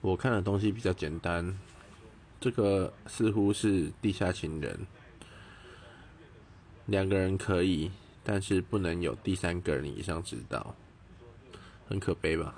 我看的东西比较简单这个似乎是地下情人两个人可以但是不能有第三个人以上知道很可悲吧？